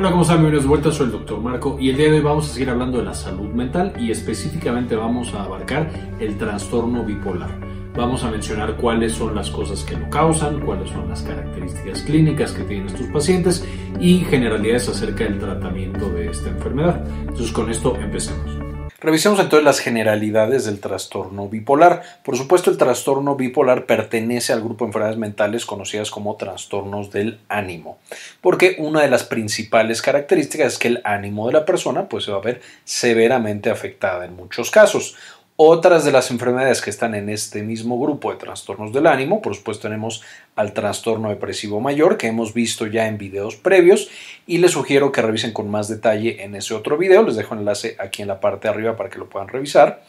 Hola, ¿cómo están? Bienvenidos de vuelta, soy el Dr. Marco y el día de hoy vamos a seguir hablando de la salud mental y específicamente vamos a abarcar el trastorno bipolar. Vamos a mencionar cuáles son las cosas que lo causan, cuáles son las características clínicas que tienen estos pacientes y generalidades acerca del tratamiento de esta enfermedad. Entonces con esto empecemos. Revisemos entonces las generalidades del trastorno bipolar. Por supuesto, el trastorno bipolar pertenece al grupo de enfermedades mentales conocidas como trastornos del ánimo, porque una de las principales características es que el ánimo de la persona pues, se va a ver severamente afectada en muchos casos. Otras de las enfermedades que están en este mismo grupo de trastornos del ánimo, por supuesto tenemos al trastorno depresivo mayor que hemos visto ya en videos previos y les sugiero que revisen con más detalle en ese otro video, les dejo enlace aquí en la parte de arriba para que lo puedan revisar.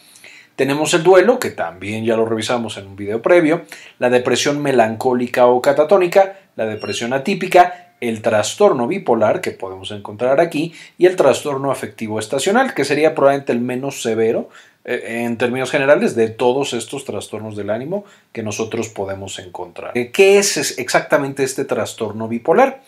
Tenemos el duelo, que también ya lo revisamos en un video previo, la depresión melancólica o catatónica, la depresión atípica, el trastorno bipolar que podemos encontrar aquí y el trastorno afectivo estacional, que sería probablemente el menos severo, eh, en términos generales de todos estos trastornos del ánimo que nosotros podemos encontrar. ¿Qué es exactamente este trastorno bipolar?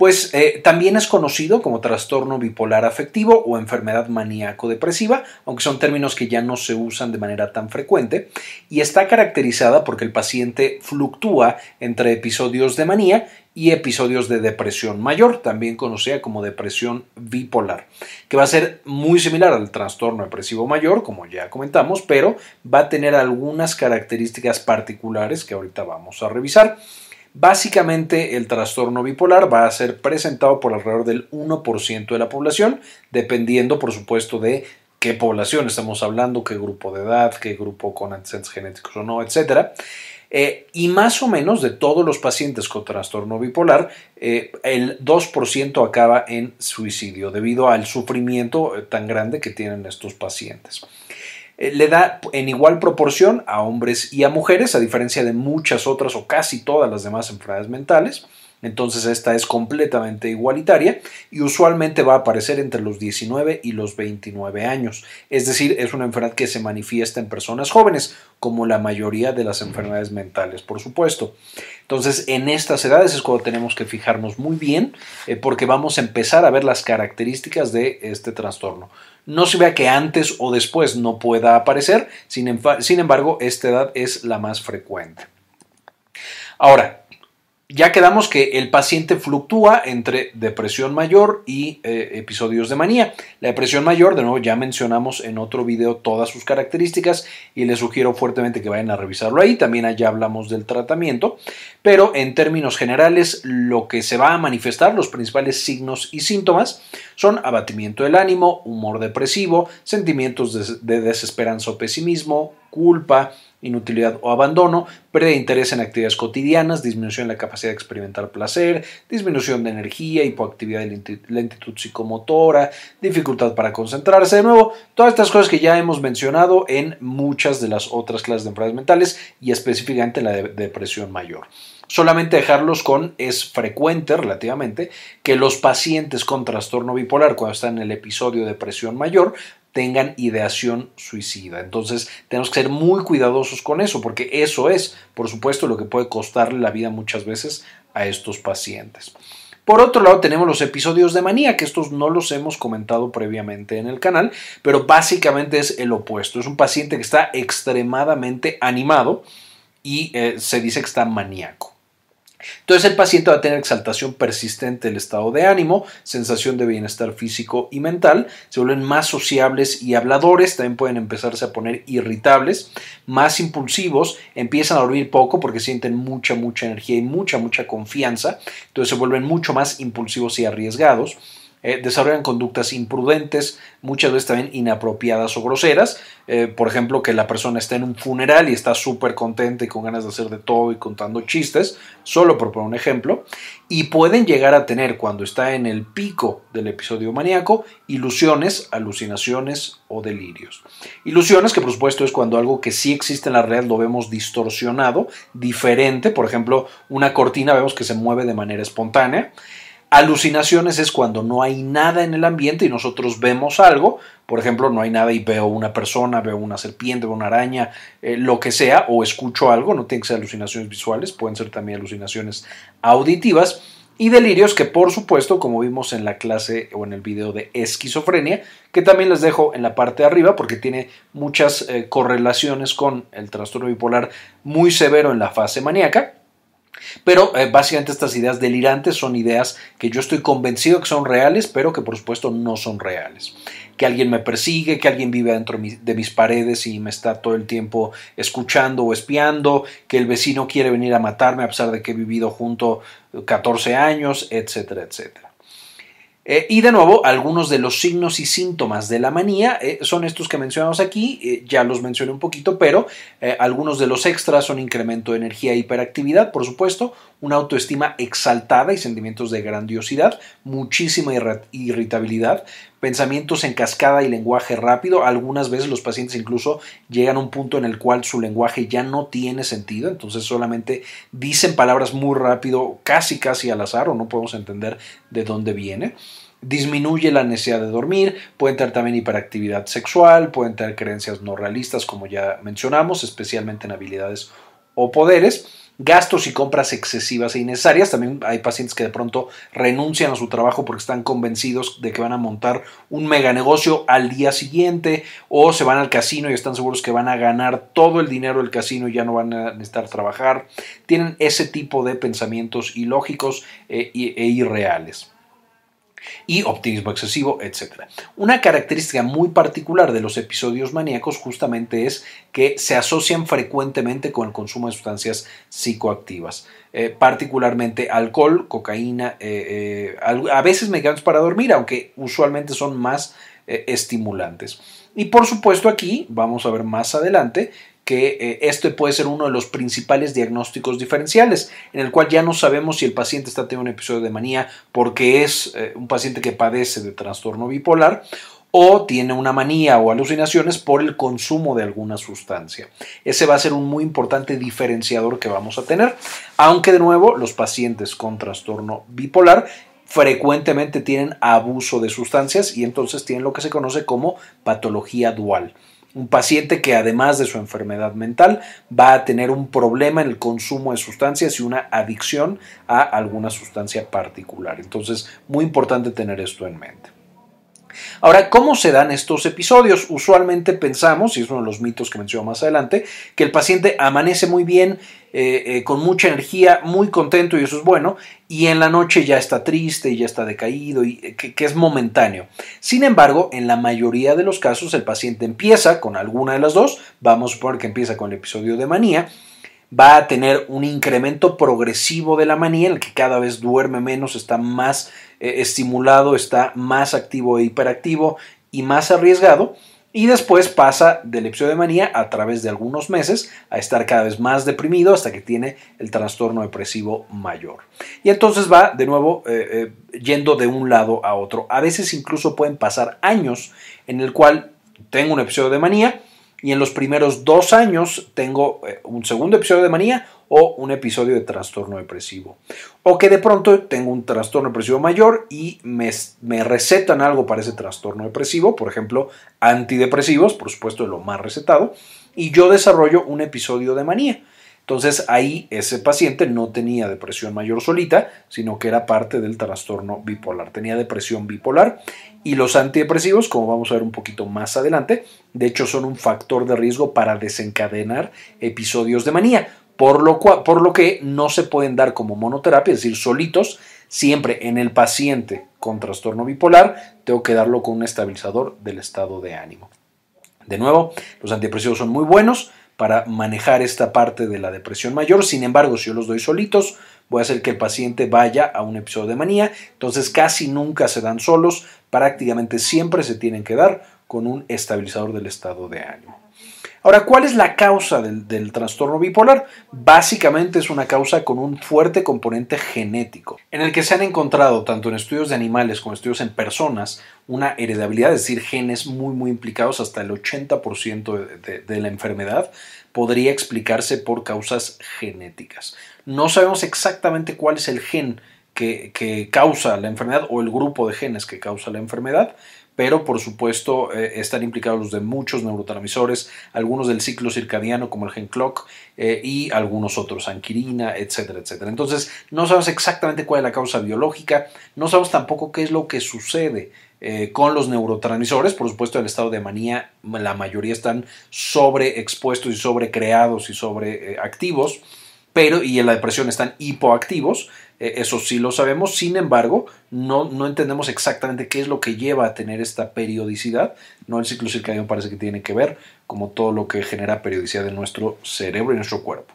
Pues eh, también es conocido como trastorno bipolar afectivo o enfermedad maníaco-depresiva, aunque son términos que ya no se usan de manera tan frecuente, y está caracterizada porque el paciente fluctúa entre episodios de manía y episodios de depresión mayor, también conocida como depresión bipolar, que va a ser muy similar al trastorno depresivo mayor, como ya comentamos, pero va a tener algunas características particulares que ahorita vamos a revisar. Básicamente el trastorno bipolar va a ser presentado por alrededor del 1% de la población, dependiendo por supuesto de qué población estamos hablando, qué grupo de edad, qué grupo con antecedentes genéticos o no, etcétera. Eh, y más o menos de todos los pacientes con trastorno bipolar, eh, el 2% acaba en suicidio debido al sufrimiento eh, tan grande que tienen estos pacientes. Le da en igual proporción a hombres y a mujeres, a diferencia de muchas otras o casi todas las demás enfermedades mentales. Entonces esta es completamente igualitaria y usualmente va a aparecer entre los 19 y los 29 años. Es decir, es una enfermedad que se manifiesta en personas jóvenes, como la mayoría de las enfermedades mentales, por supuesto. Entonces, en estas edades es cuando tenemos que fijarnos muy bien eh, porque vamos a empezar a ver las características de este trastorno. No se vea que antes o después no pueda aparecer, sin, sin embargo, esta edad es la más frecuente. Ahora, ya quedamos que el paciente fluctúa entre depresión mayor y eh, episodios de manía. La depresión mayor, de nuevo, ya mencionamos en otro video todas sus características y les sugiero fuertemente que vayan a revisarlo ahí. También allá hablamos del tratamiento, pero en términos generales lo que se va a manifestar, los principales signos y síntomas son abatimiento del ánimo, humor depresivo, sentimientos de desesperanza o pesimismo, culpa, inutilidad o abandono, pérdida de interés en actividades cotidianas, disminución en la capacidad de experimentar placer, disminución de energía, hipoactividad de lentitud psicomotora, dificultad para concentrarse. De nuevo, todas estas cosas que ya hemos mencionado en muchas de las otras clases de enfermedades mentales y específicamente la de depresión mayor. Solamente dejarlos con es frecuente relativamente que los pacientes con trastorno bipolar cuando están en el episodio de depresión mayor tengan ideación suicida. Entonces tenemos que ser muy cuidadosos con eso, porque eso es, por supuesto, lo que puede costarle la vida muchas veces a estos pacientes. Por otro lado, tenemos los episodios de manía, que estos no los hemos comentado previamente en el canal, pero básicamente es el opuesto. Es un paciente que está extremadamente animado y eh, se dice que está maníaco. Entonces el paciente va a tener exaltación persistente del estado de ánimo, sensación de bienestar físico y mental, se vuelven más sociables y habladores, también pueden empezarse a poner irritables, más impulsivos, empiezan a dormir poco porque sienten mucha, mucha energía y mucha, mucha confianza, entonces se vuelven mucho más impulsivos y arriesgados eh, desarrollan conductas imprudentes, muchas veces también inapropiadas o groseras. Eh, por ejemplo, que la persona está en un funeral y está súper contenta y con ganas de hacer de todo y contando chistes, solo por poner un ejemplo. Y pueden llegar a tener, cuando está en el pico del episodio maníaco, ilusiones, alucinaciones o delirios. Ilusiones que por supuesto es cuando algo que sí existe en la realidad lo vemos distorsionado, diferente. Por ejemplo, una cortina vemos que se mueve de manera espontánea. Alucinaciones es cuando no hay nada en el ambiente y nosotros vemos algo, por ejemplo, no hay nada y veo una persona, veo una serpiente, veo una araña, eh, lo que sea, o escucho algo, no tienen que ser alucinaciones visuales, pueden ser también alucinaciones auditivas. y delirios que por supuesto, como vimos en la clase o en el video de esquizofrenia, que también les dejo en la parte de arriba porque tiene muchas eh, correlaciones con el trastorno bipolar muy severo en la fase maníaca. Pero eh, básicamente estas ideas delirantes son ideas que yo estoy convencido que son reales, pero que por supuesto no son reales. Que alguien me persigue, que alguien vive dentro de mis paredes y me está todo el tiempo escuchando o espiando, que el vecino quiere venir a matarme a pesar de que he vivido junto 14 años, etcétera, etcétera. Eh, y de nuevo, algunos de los signos y síntomas de la manía eh, son estos que mencionamos aquí, eh, ya los mencioné un poquito, pero algunos de los extras son incremento de energía e hiperactividad, por supuesto, una autoestima exaltada y sentimientos de grandiosidad, muchísima irritabilidad, pensamientos en cascada y lenguaje rápido. Algunas veces los pacientes incluso llegan a un punto en el cual su lenguaje ya no tiene sentido, entonces solamente dicen palabras muy rápido, casi casi al azar o no podemos entender de dónde viene disminuye la necesidad de dormir, pueden tener también hiperactividad sexual, pueden tener creencias no realistas, como ya mencionamos, especialmente en habilidades o poderes gastos y compras excesivas e innecesarias. También hay pacientes que de pronto renuncian a su trabajo porque están convencidos de que van a montar un mega negocio al día siguiente o se van al casino y están seguros que van a ganar todo el dinero del casino y ya no van a necesitar trabajar. Tienen ese tipo de pensamientos ilógicos eh, e irreales y optimismo excesivo, etc. Una característica muy particular de los episodios maníacos justamente es que se asocian frecuentemente con el consumo de sustancias psicoactivas, eh, particularmente alcohol, cocaína, eh, eh, a veces medicamentos para dormir, aunque usualmente son más estimulantes. Y por supuesto aquí, vamos a ver más adelante, que eh, este puede ser uno de los principales diagnósticos diferenciales, en el cual ya no sabemos si el paciente está teniendo un episodio de manía porque es eh, un paciente que padece de trastorno bipolar o tiene una manía o alucinaciones por el consumo de alguna sustancia. Ese va a ser un muy importante diferenciador que vamos a tener, aunque de nuevo los pacientes con trastorno bipolar frecuentemente tienen abuso de sustancias y entonces tienen lo que se conoce como patología dual. Un paciente que además de su enfermedad mental va a tener un problema en el consumo de sustancias y una adicción a alguna sustancia particular. Entonces, muy importante tener esto en mente. Ahora, ¿cómo se dan estos episodios? Usualmente pensamos, y es uno de los mitos que menciono más adelante, que el paciente amanece muy bien, eh, eh, con mucha energía, muy contento y eso es bueno, y en la noche ya está triste y ya está decaído y eh, que, es momentáneo. Sin embargo, en la mayoría de los casos el paciente empieza con alguna de las dos, vamos a suponer que empieza con el episodio de manía, va a tener un incremento progresivo de la manía en el que cada vez duerme menos, está más estimulado, está más activo e hiperactivo y más arriesgado y después pasa del episodio de manía a través de algunos meses a estar cada vez más deprimido hasta que tiene el trastorno depresivo mayor. Y entonces va de nuevo eh, eh, yendo de un lado a otro. A veces incluso pueden pasar años en el cual tengo un episodio de manía y en los primeros dos años tengo eh, un segundo episodio de manía o un episodio de trastorno depresivo. O que de pronto tengo un trastorno depresivo mayor y me, me, recetan algo para ese trastorno depresivo, por ejemplo, antidepresivos, por supuesto lo más recetado, y yo desarrollo un episodio de manía. Entonces ahí ese paciente no tenía depresión mayor solita, sino que era parte del trastorno bipolar. Tenía depresión bipolar y los antidepresivos, como vamos a ver un poquito más adelante, de hecho son un factor de riesgo para desencadenar episodios de manía, por lo, por lo que no se pueden dar como monoterapia, es decir, solitos, siempre en el paciente con trastorno bipolar, tengo que darlo con un estabilizador del estado de ánimo. De nuevo, los antidepresivos son muy buenos, para manejar esta parte de la depresión mayor. Sin embargo, si yo los doy solitos, voy a hacer que el paciente vaya a un episodio de manía. Entonces casi nunca se dan solos, prácticamente siempre se tienen que dar con un estabilizador del estado de ánimo. Ahora, ¿cuál es la causa del, trastorno bipolar? Básicamente es una causa con un fuerte componente genético, en el que se han encontrado, tanto en estudios de animales como en estudios en personas, una heredabilidad, es decir, genes muy, muy implicados, hasta el 80% de, la enfermedad podría explicarse por causas genéticas. No sabemos exactamente cuál es el gen que, que causa la enfermedad o el grupo de genes que causa la enfermedad, pero por supuesto eh, están implicados los de muchos neurotransmisores, algunos del ciclo circadiano como el gen clock eh, y algunos otros, anquirina, etcétera, etcétera. Entonces, no sabemos exactamente cuál es la causa biológica, no sabemos tampoco qué es lo que sucede eh, con los neurotransmisores. Por supuesto, el estado de manía, la mayoría están sobreexpuestos y sobrecreados y sobreactivos, pero y en la depresión están hipoactivos. Eh, eso sí lo sabemos, sin embargo, no, no entendemos exactamente qué es lo que lleva a tener esta periodicidad. No el ciclo circadiano parece que tiene que ver, como todo lo que genera periodicidad en nuestro cerebro y nuestro cuerpo.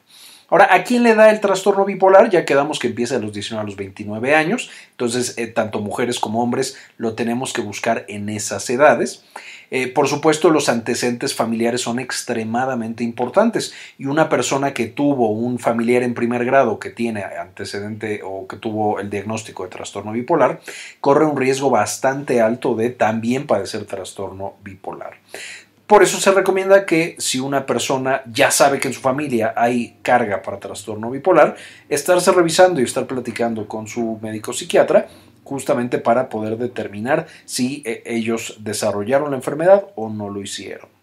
Ahora, ¿a quién le da el trastorno bipolar? Ya quedamos que empieza a los 19 a los 29 años, entonces eh, tanto mujeres como hombres lo tenemos que buscar en esas edades. Eh, por supuesto, los antecedentes familiares son extremadamente importantes y una persona que tuvo un familiar en primer grado que tiene antecedente o que tuvo el diagnóstico de trastorno bipolar, corre un riesgo bastante alto de también padecer trastorno bipolar. Por eso se recomienda que si una persona ya sabe que en su familia hay carga para trastorno bipolar, estarse revisando y estar platicando con su médico psiquiatra justamente para poder determinar si eh, ellos desarrollaron la enfermedad o no lo hicieron.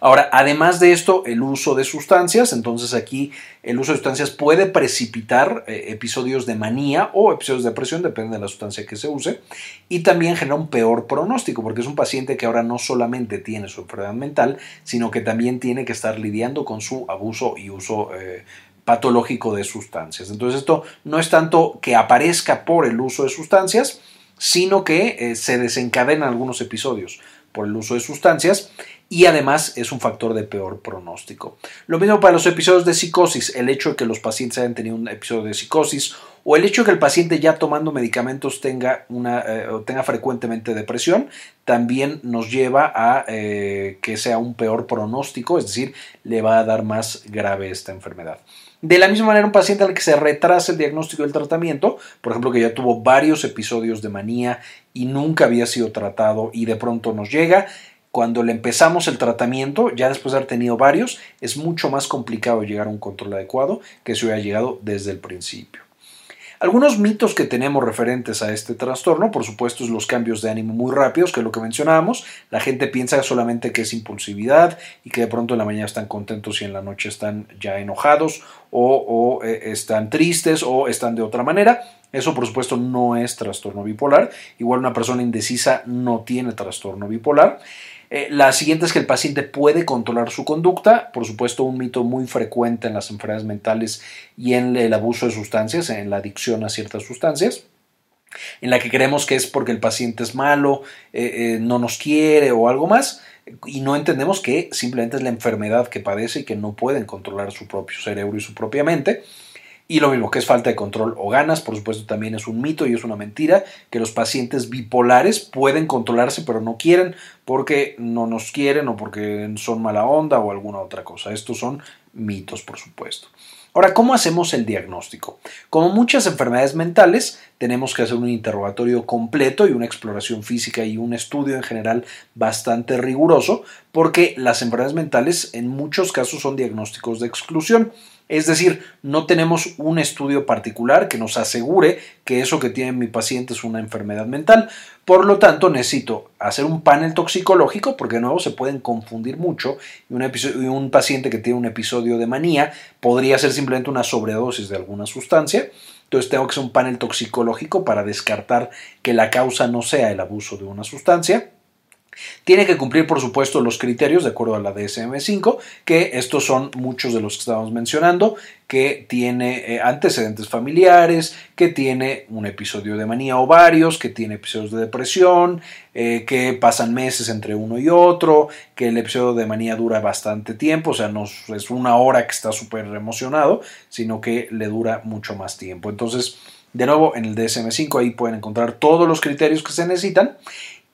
Ahora, además de esto, el uso de sustancias, entonces aquí el uso de sustancias puede precipitar eh, episodios de manía o episodios de depresión, depende de la sustancia que se use, y también genera un peor pronóstico, porque es un paciente que ahora no solamente tiene su enfermedad mental, sino que también tiene que estar lidiando con su abuso y uso eh, patológico de sustancias. Entonces esto no es tanto que aparezca por el uso de sustancias, sino que eh, se desencadenan algunos episodios por el uso de sustancias y además es un factor de peor pronóstico. Lo mismo para los episodios de psicosis, el hecho de que los pacientes hayan tenido un episodio de psicosis o el hecho de que el paciente ya tomando medicamentos tenga, una, eh, tenga frecuentemente depresión, también nos lleva a eh, que sea un peor pronóstico, es decir, le va a dar más grave esta enfermedad. De la misma manera, un paciente al que se retrasa el diagnóstico del tratamiento, por ejemplo, que ya tuvo varios episodios de manía y nunca había sido tratado y de pronto nos llega, cuando le empezamos el tratamiento, ya después de haber tenido varios, es mucho más complicado llegar a un control adecuado que si hubiera llegado desde el principio. Algunos mitos que tenemos referentes a este trastorno, por supuesto, es los cambios de ánimo muy rápidos, que es lo que mencionábamos. La gente piensa solamente que es impulsividad y que de pronto en la mañana están contentos y en la noche están ya enojados o, eh, están tristes o están de otra manera. Eso, por supuesto, no es trastorno bipolar. Igual una persona indecisa no tiene trastorno bipolar. Eh, la siguiente es que el paciente puede controlar su conducta, por supuesto un mito muy frecuente en las enfermedades mentales y en el abuso de sustancias, en la adicción a ciertas sustancias, en la que creemos que es porque el paciente es malo, eh, eh, no nos quiere o algo más, y no entendemos que simplemente es la enfermedad que padece y que no pueden controlar su propio cerebro y su propia mente. Y lo mismo que es falta de control o ganas, por supuesto también es un mito y es una mentira que los pacientes bipolares pueden controlarse pero no quieren porque no nos quieren o porque son mala onda o alguna otra cosa. Estos son mitos, por supuesto. Ahora, ¿cómo hacemos el diagnóstico? Como muchas enfermedades mentales, tenemos que hacer un interrogatorio completo y una exploración física y un estudio en general bastante riguroso, porque las enfermedades mentales en muchos casos son diagnósticos de exclusión. Es decir, no tenemos un estudio particular que nos asegure que eso que tiene mi paciente es una enfermedad mental. Por lo tanto, necesito hacer un panel toxicológico porque de nuevo se pueden confundir mucho y un, un paciente que tiene un episodio de manía podría ser simplemente una sobredosis de alguna sustancia. Entonces tengo que hacer un panel toxicológico para descartar que la causa no sea el abuso de una sustancia. Tiene que cumplir, por supuesto, los criterios de acuerdo a la DSM-5, que estos son muchos de los que estábamos mencionando, que tiene eh, antecedentes familiares, que tiene un episodio de manía o varios, que tiene episodios de depresión, eh, que pasan meses entre uno y otro, que el episodio de manía dura bastante tiempo, o sea, no es una hora que está súper emocionado, sino que le dura mucho más tiempo. Entonces, de nuevo, en el DSM-5 ahí pueden encontrar todos los criterios que se necesitan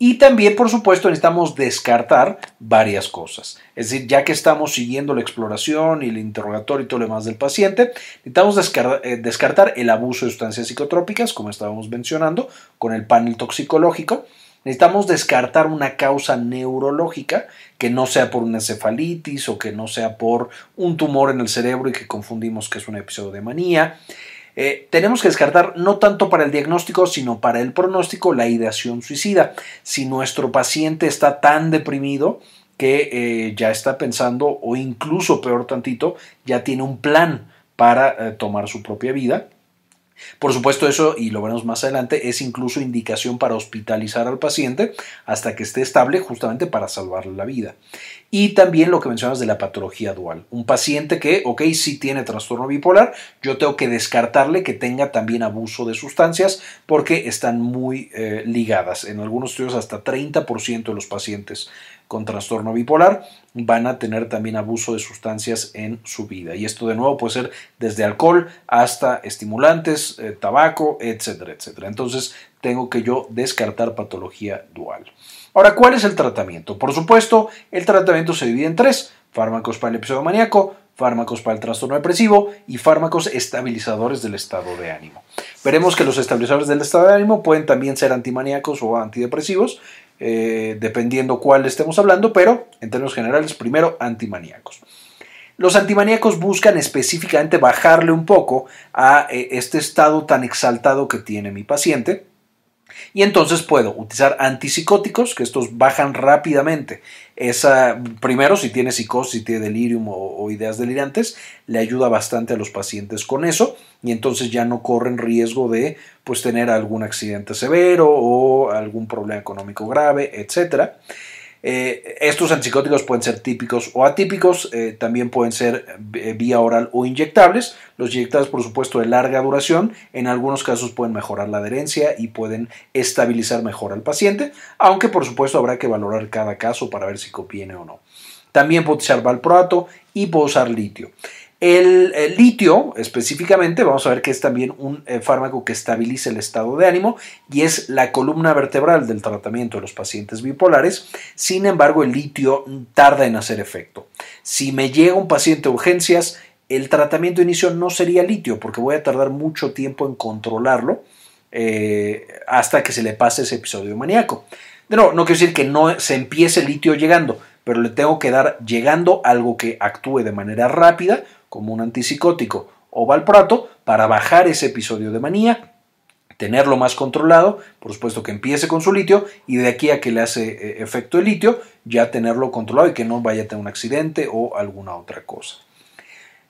y también, por supuesto, necesitamos descartar varias cosas. Es decir, ya que estamos siguiendo la exploración y el interrogatorio y todo lo demás del paciente, necesitamos eh, descartar el abuso de sustancias psicotrópicas, como estábamos mencionando, con el panel toxicológico. Necesitamos descartar una causa neurológica que no sea por una encefalitis o que no sea por un tumor en el cerebro y que confundimos que es un episodio de manía. Eh, tenemos que descartar no tanto para el diagnóstico, sino para el pronóstico la ideación suicida. Si nuestro paciente está tan deprimido que eh, ya está pensando, o incluso peor tantito, ya tiene un plan para eh, tomar su propia vida, por supuesto, eso, y lo veremos más adelante, es incluso indicación para hospitalizar al paciente hasta que esté estable justamente para salvarle la vida. Y también lo que mencionas de la patología dual. Un paciente que, ok, sí tiene trastorno bipolar, yo tengo que descartarle que tenga también abuso de sustancias porque están muy eh, ligadas. En algunos estudios hasta 30% de los pacientes con trastorno bipolar van a tener también abuso de sustancias en su vida. Y esto de nuevo puede ser desde alcohol hasta estimulantes, eh, tabaco, etcétera, etcétera. Entonces tengo que yo descartar patología dual. Ahora, ¿cuál es el tratamiento? Por supuesto, el tratamiento se divide en tres. Fármacos para el episodio maníaco, fármacos para el trastorno depresivo y fármacos estabilizadores del estado de ánimo. Veremos que los estabilizadores del estado de ánimo pueden también ser antimaníacos o antidepresivos, eh, dependiendo cuál estemos hablando, pero en términos generales, primero antimaníacos. Los antimaníacos buscan específicamente bajarle un poco a eh, este estado tan exaltado que tiene mi paciente y entonces puedo utilizar antipsicóticos, que estos bajan rápidamente. Esa, primero, si tiene psicosis, si tiene delirium o, ideas delirantes, le ayuda bastante a los pacientes con eso y entonces ya no corren riesgo de pues, tener algún accidente severo o algún problema económico grave, etcétera. Eh, estos antipsicóticos pueden ser típicos o atípicos, eh, también pueden ser eh, vía oral o inyectables. Los inyectables, por supuesto, de larga duración, en algunos casos pueden mejorar la adherencia y pueden estabilizar mejor al paciente, aunque por supuesto habrá que valorar cada caso para ver si conviene o no. También puede usar valproato y puede usar litio. El, litio, específicamente, vamos a ver que es también un eh, fármaco que estabiliza el estado de ánimo y es la columna vertebral del tratamiento de los pacientes bipolares. Sin embargo, el litio tarda en hacer efecto. Si me llega un paciente a urgencias, el tratamiento de inicio no sería litio porque voy a tardar mucho tiempo en controlarlo eh, hasta que se le pase ese episodio maníaco. De nuevo, no quiero decir que no se empiece el litio llegando, pero le tengo que dar llegando algo que actúe de manera rápida como un antipsicótico o valproato para bajar ese episodio de manía, tenerlo más controlado, por supuesto que empiece con su litio y de aquí a que le hace eh, efecto el litio, ya tenerlo controlado y que no vaya a tener un accidente o alguna otra cosa.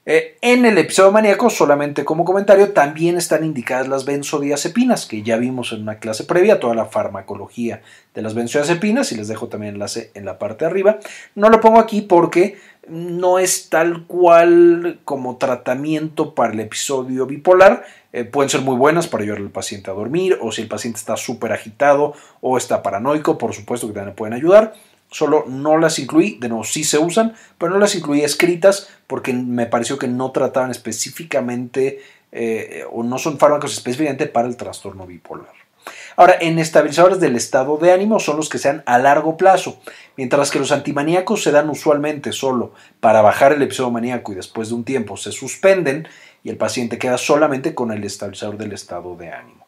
Eh, en el episodio maníaco, solamente como comentario, también están indicadas las benzodiazepinas, que ya vimos en una clase previa, toda la farmacología de las benzodiazepinas, y les dejo también enlace en la parte de arriba. No lo pongo aquí porque no es tal cual como tratamiento para el episodio bipolar. Eh, pueden ser muy buenas para ayudar al paciente a dormir, o si el paciente está súper agitado o está paranoico, por supuesto que también pueden ayudar solo no las incluí, de nuevo sí se usan, pero no las incluí escritas porque me pareció que no trataban específicamente eh, o no son fármacos específicamente para el trastorno bipolar. Ahora, en estabilizadores del estado de ánimo son los que se dan a largo plazo, mientras que los antimaníacos se dan usualmente solo para bajar el episodio maníaco y después de un tiempo se suspenden y el paciente queda solamente con el estabilizador del estado de ánimo.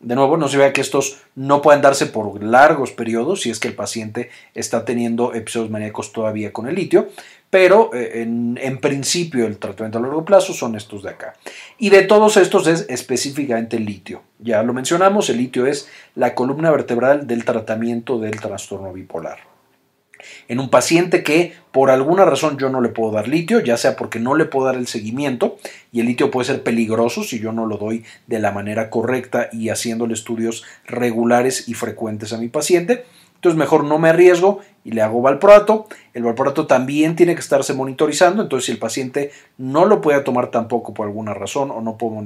De nuevo, no se vea que estos no pueden darse por largos periodos si es que el paciente está teniendo episodios maníacos todavía con el litio, pero eh, en, en, principio el tratamiento a largo plazo son estos de acá. Y de todos estos es específicamente el litio. Ya lo mencionamos, el litio es la columna vertebral del tratamiento del trastorno bipolar en un paciente que por alguna razón yo no le puedo dar litio, ya sea porque no le puedo dar el seguimiento y el litio puede ser peligroso si yo no lo doy de la manera correcta y haciéndole estudios regulares y frecuentes a mi paciente. Entonces mejor no me arriesgo y le hago valproato. El valproato también tiene que estarse monitorizando, entonces si el paciente no lo puede tomar tampoco por alguna razón o no puedo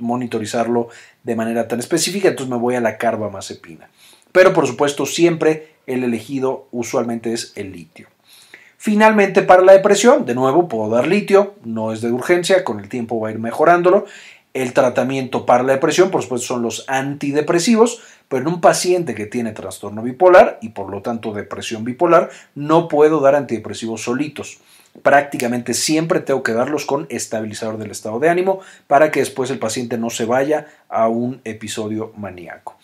monitorizarlo de manera tan específica, entonces me voy a la carbamazepina. Pero por supuesto siempre el elegido usualmente es el litio. Finalmente, para la depresión, de nuevo puedo dar litio, no es de urgencia, con el tiempo va a ir mejorándolo. El tratamiento para la depresión, por supuesto, son los antidepresivos, pero en un paciente que tiene trastorno bipolar y por lo tanto depresión bipolar, no puedo dar antidepresivos solitos. Prácticamente siempre tengo que darlos con estabilizador del estado de ánimo para que después el paciente no se vaya a un episodio maníaco.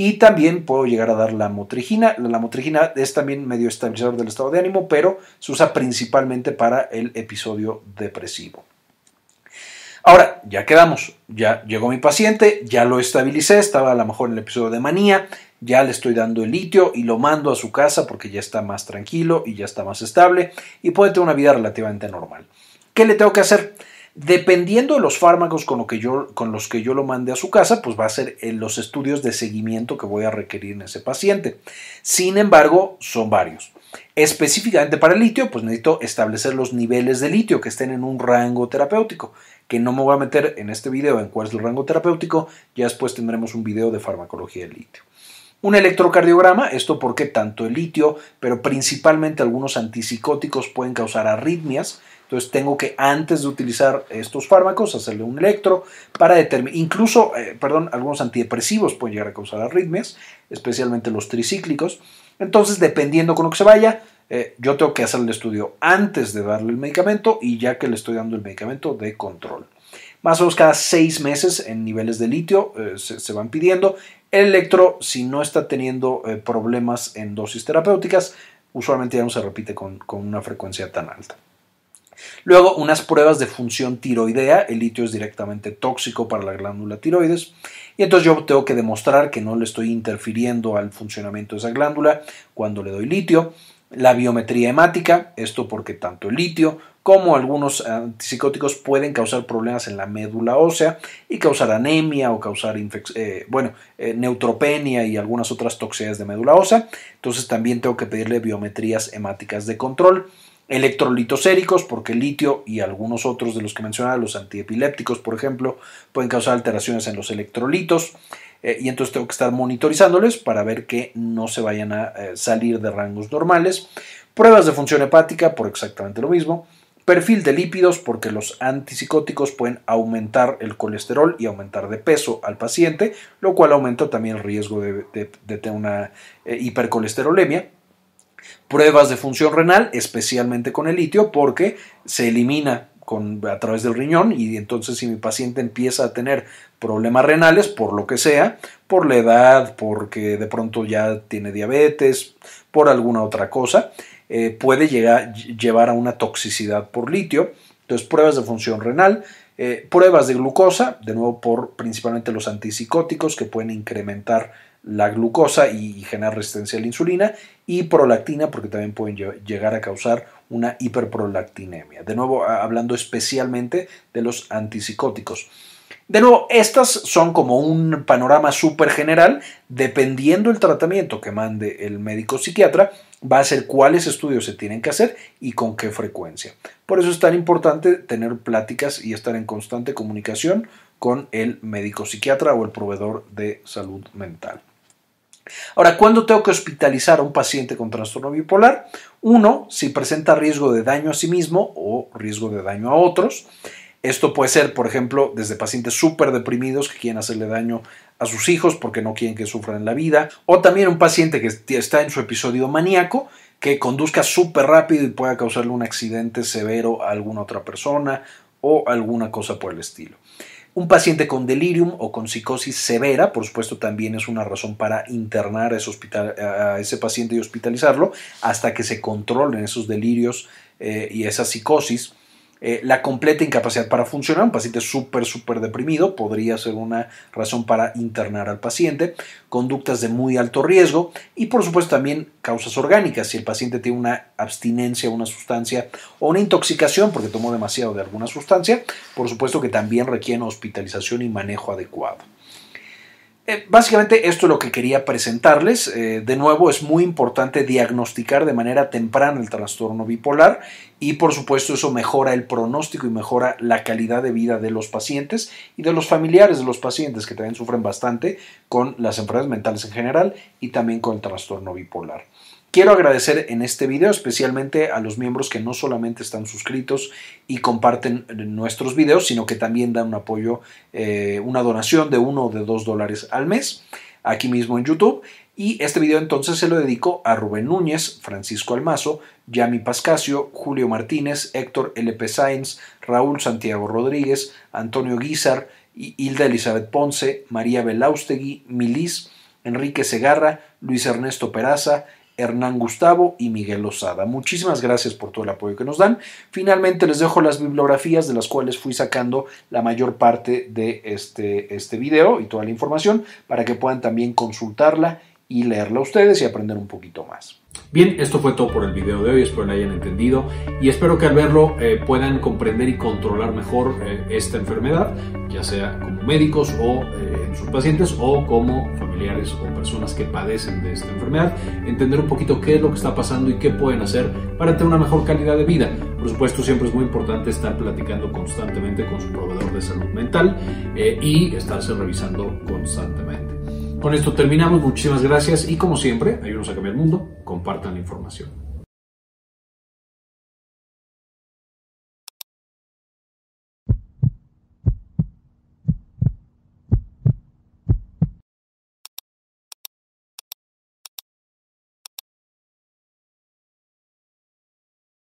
Y también puedo llegar a dar la motrigina. La motrigina es también medio estabilizador del estado de ánimo, pero se usa principalmente para el episodio depresivo. Ahora, ya quedamos, ya llegó mi paciente, ya lo estabilicé, estaba a lo mejor en el episodio de manía, ya le estoy dando el litio y lo mando a su casa porque ya está más tranquilo y ya está más estable y puede tener una vida relativamente normal. ¿Qué le tengo que hacer? Dependiendo de los fármacos con, los que yo lo mande a su casa, pues va a ser en los estudios de seguimiento que voy a requerir en ese paciente. Sin embargo, son varios. Específicamente para el litio, pues necesito establecer los niveles de litio que estén en un rango terapéutico, que no me voy a meter en este video en cuál es el rango terapéutico, ya después tendremos un video de farmacología del litio. Un electrocardiograma, esto porque tanto el litio, pero principalmente algunos antipsicóticos pueden causar arritmias, entonces tengo que antes de utilizar estos fármacos hacerle un electro para determinar, incluso, eh, perdón, algunos antidepresivos pueden llegar a causar arritmias, especialmente los tricíclicos. Entonces, dependiendo con lo que se vaya, eh, yo tengo que hacer el estudio antes de darle el medicamento y ya que le estoy dando el medicamento de control. Más o menos cada seis meses en niveles de litio eh, se, van pidiendo. El electro, si no está teniendo problemas en dosis terapéuticas, usualmente ya no se repite con una frecuencia tan alta. Luego, unas pruebas de función tiroidea. El litio es directamente tóxico para la glándula tiroides. Y entonces yo tengo que demostrar que no le estoy interfiriendo al funcionamiento de esa glándula cuando le doy litio. La biometría hemática, esto porque tanto el litio como algunos antipsicóticos pueden causar problemas en la médula ósea y causar anemia o causar eh, bueno, eh, neutropenia y algunas otras toxicidades de médula ósea. Entonces también tengo que pedirle biometrías hemáticas de control. Electrolitos séricos, porque el litio y algunos otros de los que mencionaba, los antiepilépticos, por ejemplo, pueden causar alteraciones en los electrolitos. Eh, y entonces tengo que estar monitorizándoles para ver que no se vayan a salir de rangos normales. Pruebas de función hepática por exactamente lo mismo. Perfil de lípidos, porque los antipsicóticos pueden aumentar el colesterol y aumentar de peso al paciente, lo cual aumenta también el riesgo de, tener una eh, hipercolesterolemia. Pruebas de función renal, especialmente con el litio, porque se elimina con, a través del riñón y entonces si mi paciente empieza a tener problemas renales, por lo que sea, por la edad, porque de pronto ya tiene diabetes, por alguna otra cosa, eh, puede llegar, llevar a una toxicidad por litio. Entonces, pruebas de función renal, eh, pruebas de glucosa, de nuevo por principalmente los antipsicóticos que pueden incrementar la glucosa y, generar resistencia a la insulina, y prolactina porque también pueden llegar a causar una hiperprolactinemia. De nuevo, hablando especialmente de los antipsicóticos. De nuevo, estas son como un panorama súper general, dependiendo del tratamiento que mande el médico psiquiatra, va a ser cuáles estudios se tienen que hacer y con qué frecuencia. Por eso es tan importante tener pláticas y estar en constante comunicación con el médico psiquiatra o el proveedor de salud mental. Ahora, ¿cuándo tengo que hospitalizar a un paciente con trastorno bipolar? Uno, si presenta riesgo de daño a sí mismo o riesgo de daño a otros. Esto puede ser, por ejemplo, desde pacientes súper deprimidos que quieren hacerle daño a sus hijos porque no quieren que sufran la vida, o también un paciente que está en su episodio maníaco que conduzca súper rápido y pueda causarle un accidente severo a alguna otra persona o alguna cosa por el estilo. Un paciente con delirium o con psicosis severa, por supuesto, también es una razón para internar a ese, paciente y hospitalizarlo hasta que se controlen esos delirios eh, y esa psicosis. Eh, la completa incapacidad para funcionar, un paciente súper, súper deprimido, podría ser una razón para internar al paciente, conductas de muy alto riesgo y por supuesto también causas orgánicas, si el paciente tiene una abstinencia a una sustancia o una intoxicación porque tomó demasiado de alguna sustancia, por supuesto que también requiere hospitalización y manejo adecuado. Eh, básicamente esto es lo que quería presentarles. Eh, de nuevo, es muy importante diagnosticar de manera temprana el trastorno bipolar y por supuesto eso mejora el pronóstico y mejora la calidad de vida de los pacientes y de los familiares de los pacientes que también sufren bastante con las enfermedades mentales en general y también con el trastorno bipolar. Quiero agradecer en este video especialmente a los miembros que no solamente están suscritos y comparten nuestros videos, sino que también dan un apoyo, eh, una donación de uno o de dos dólares al mes aquí mismo en YouTube. Y este video entonces se lo dedico a Rubén Núñez, Francisco Almazo, Yami Pascasio, Julio Martínez, Héctor LP Sainz, Raúl Santiago Rodríguez, Antonio Guizar, Hilda Elizabeth Ponce, María Belaustegui, Milis, Enrique Segarra, Luis Ernesto Peraza, Hernán Gustavo y Miguel Osada. Muchísimas gracias por todo el apoyo que nos dan. Finalmente les dejo las bibliografías de las cuales fui sacando la mayor parte de este, este video y toda la información para que puedan también consultarla y leerla ustedes y aprender un poquito más. Bien, esto fue todo por el video de hoy, espero lo hayan entendido y espero que al verlo eh, puedan comprender y controlar mejor eh, esta enfermedad, ya sea como médicos o eh, en sus pacientes o como familiares o personas que padecen de esta enfermedad, entender un poquito qué es lo que está pasando y qué pueden hacer para tener una mejor calidad de vida. Por supuesto, siempre es muy importante estar platicando constantemente con su proveedor de salud mental y estarse revisando constantemente. Con esto terminamos, muchísimas gracias y como siempre, ayúdenos a cambiar el mundo, compartan la información.